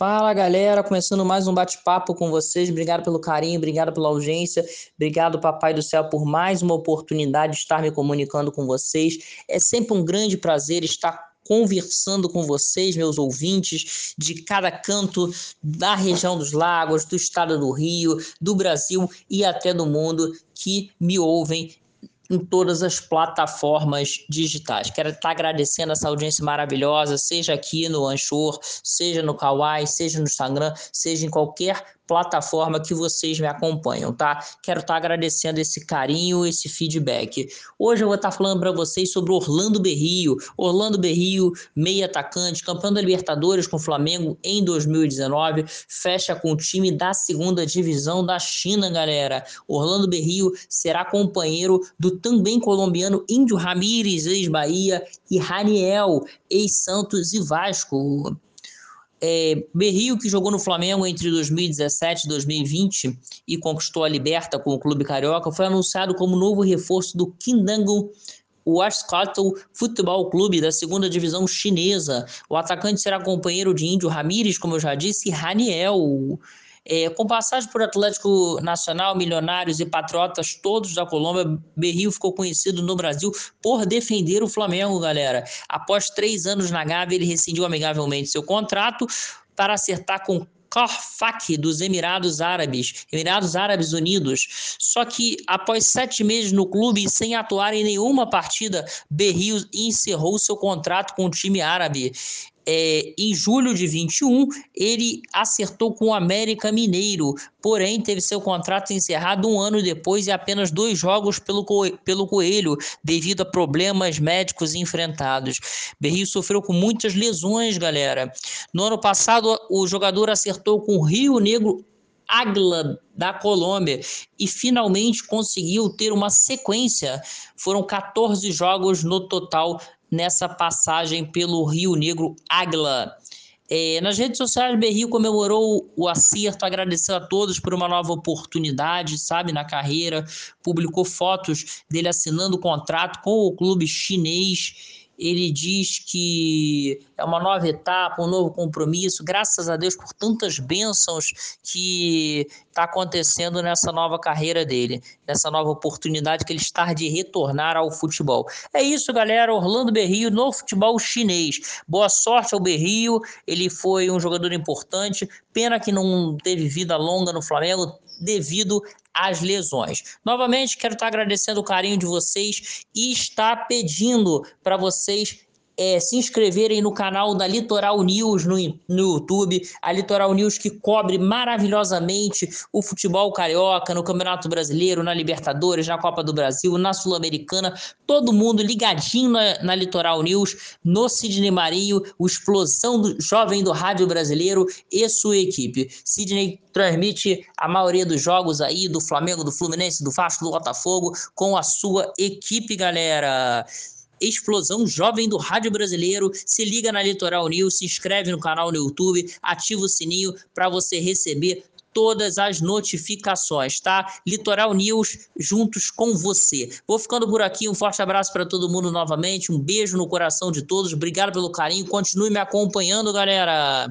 Fala galera, começando mais um bate-papo com vocês. Obrigado pelo carinho, obrigado pela audiência, obrigado, Papai do Céu, por mais uma oportunidade de estar me comunicando com vocês. É sempre um grande prazer estar conversando com vocês, meus ouvintes, de cada canto da região dos lagos, do estado do Rio, do Brasil e até do mundo que me ouvem em todas as plataformas digitais. Quero estar agradecendo essa audiência maravilhosa, seja aqui no Anchor, seja no Kawaii, seja no Instagram, seja em qualquer plataforma que vocês me acompanham, tá? Quero estar agradecendo esse carinho, esse feedback. Hoje eu vou estar falando para vocês sobre Orlando Berrio. Orlando Berrio, meia atacante, campeão da Libertadores com o Flamengo em 2019, fecha com o time da segunda divisão da China, galera. Orlando Berrio será companheiro do também colombiano Índio Ramírez, ex-Bahia, e Raniel, ex-Santos e Vasco. É, Berrio, que jogou no Flamengo entre 2017 e 2020 e conquistou a Liberta com o clube carioca, foi anunciado como novo reforço do Kindango Wascattle Futebol Clube da segunda divisão chinesa. O atacante será companheiro de Índio Ramírez, como eu já disse, e Raniel. É, com passagem por Atlético Nacional, Milionários e Patriotas, todos da Colômbia, Berrio ficou conhecido no Brasil por defender o Flamengo, galera. Após três anos na Gávea, ele rescindiu amigavelmente seu contrato para acertar com Corfac dos Emirados Árabes, Emirados Árabes Unidos. Só que após sete meses no clube e sem atuar em nenhuma partida, Berrio encerrou seu contrato com o time árabe é, em julho de 21, ele acertou com o América Mineiro, porém teve seu contrato encerrado um ano depois e apenas dois jogos pelo, pelo Coelho, devido a problemas médicos enfrentados. Berrio sofreu com muitas lesões, galera. No ano passado, o jogador acertou com o Rio Negro Águila da Colômbia e finalmente conseguiu ter uma sequência. Foram 14 jogos no total nessa passagem pelo Rio Negro Águila. É, nas redes sociais, Berrio comemorou o acerto, agradeceu a todos por uma nova oportunidade, sabe, na carreira, publicou fotos dele assinando o contrato com o clube chinês ele diz que é uma nova etapa, um novo compromisso, graças a Deus por tantas bênçãos que está acontecendo nessa nova carreira dele, nessa nova oportunidade que ele está de retornar ao futebol. É isso, galera. Orlando Berrio no futebol chinês. Boa sorte ao Berrio, ele foi um jogador importante. Pena que não teve vida longa no Flamengo devido às lesões. Novamente, quero estar agradecendo o carinho de vocês e estar pedindo para vocês é, se inscreverem no canal da Litoral News no, no YouTube, a Litoral News que cobre maravilhosamente o futebol carioca no Campeonato Brasileiro, na Libertadores, na Copa do Brasil, na Sul-Americana, todo mundo ligadinho na, na, Litoral News, no Sidney Marinho, o explosão do jovem do rádio brasileiro e sua equipe. Sidney transmite a maioria dos jogos aí do Flamengo, do Fluminense, do Vasco, do Botafogo com a sua equipe, galera. Explosão Jovem do Rádio Brasileiro. Se liga na Litoral News, se inscreve no canal no YouTube, ativa o sininho para você receber todas as notificações, tá? Litoral News juntos com você. Vou ficando por aqui, um forte abraço para todo mundo novamente, um beijo no coração de todos, obrigado pelo carinho, continue me acompanhando, galera.